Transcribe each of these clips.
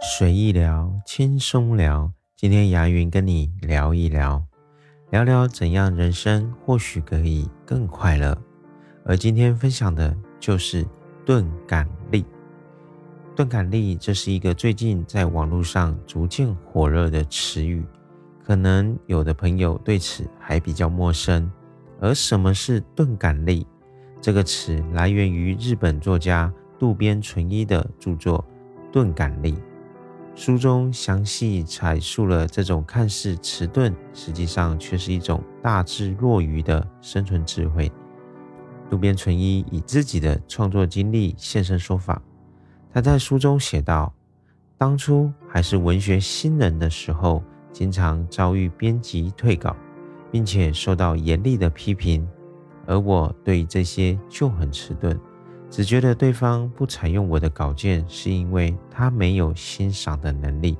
随意聊，轻松聊。今天牙云跟你聊一聊，聊聊怎样人生或许可以更快乐。而今天分享的就是钝感力。钝感力，这是一个最近在网络上逐渐火热的词语，可能有的朋友对此还比较陌生。而什么是钝感力？这个词来源于日本作家渡边淳一的著作《钝感力》。书中详细阐述了这种看似迟钝，实际上却是一种大智若愚的生存智慧。渡边淳一以自己的创作经历现身说法。他在书中写道：“当初还是文学新人的时候，经常遭遇编辑退稿，并且受到严厉的批评，而我对这些就很迟钝。”只觉得对方不采用我的稿件，是因为他没有欣赏的能力。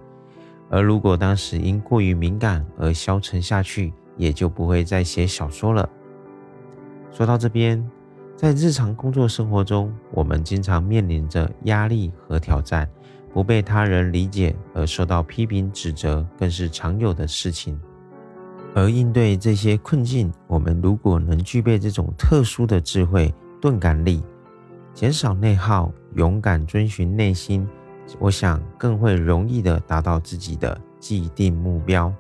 而如果当时因过于敏感而消沉下去，也就不会再写小说了。说到这边，在日常工作生活中，我们经常面临着压力和挑战，不被他人理解而受到批评指责，更是常有的事情。而应对这些困境，我们如果能具备这种特殊的智慧——钝感力。减少内耗，勇敢遵循内心，我想更会容易的达到自己的既定目标。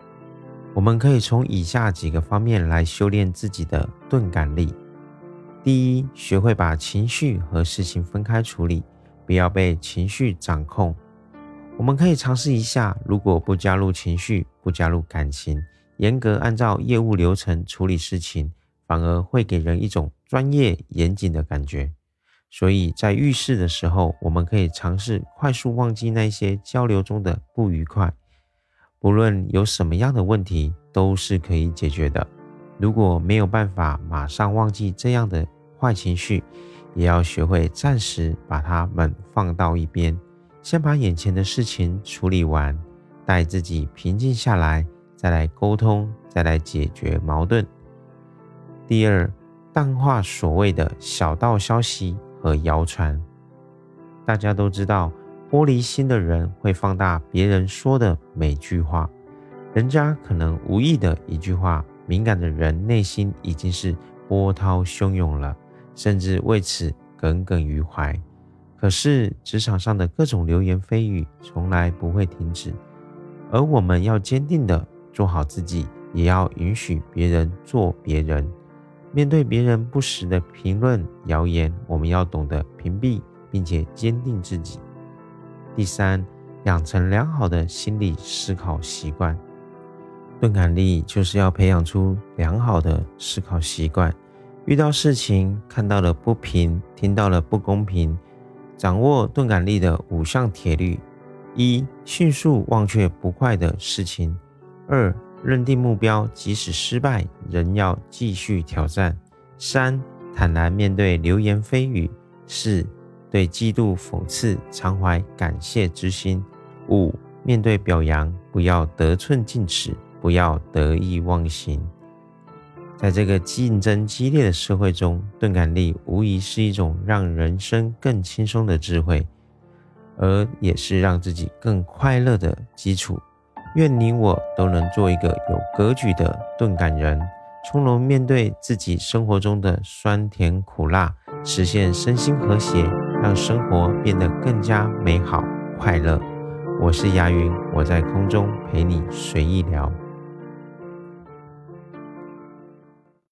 我们可以从以下几个方面来修炼自己的钝感力。第一，学会把情绪和事情分开处理，不要被情绪掌控。我们可以尝试一下，如果不加入情绪，不加入感情，严格按照业务流程处理事情，反而会给人一种专业严谨的感觉。所以在遇事的时候，我们可以尝试快速忘记那些交流中的不愉快。不论有什么样的问题，都是可以解决的。如果没有办法马上忘记这样的坏情绪，也要学会暂时把它们放到一边，先把眼前的事情处理完，待自己平静下来，再来沟通，再来解决矛盾。第二，淡化所谓的小道消息。和谣传，大家都知道，玻璃心的人会放大别人说的每句话。人家可能无意的一句话，敏感的人内心已经是波涛汹涌了，甚至为此耿耿于怀。可是职场上的各种流言蜚语从来不会停止，而我们要坚定的做好自己，也要允许别人做别人。面对别人不实的评论、谣言，我们要懂得屏蔽，并且坚定自己。第三，养成良好的心理思考习惯。钝感力就是要培养出良好的思考习惯。遇到事情，看到了不平，听到了不公平，掌握钝感力的五项铁律：一、迅速忘却不快的事情；二、认定目标，即使失败，仍要继续挑战。三、坦然面对流言蜚语。四、对嫉妒讽刺常怀感谢之心。五、面对表扬，不要得寸进尺，不要得意忘形。在这个竞争激烈的社会中，钝感力无疑是一种让人生更轻松的智慧，而也是让自己更快乐的基础。愿你我都能做一个有格局的钝感人，从容面对自己生活中的酸甜苦辣，实现身心和谐，让生活变得更加美好快乐。我是牙云，我在空中陪你随意聊。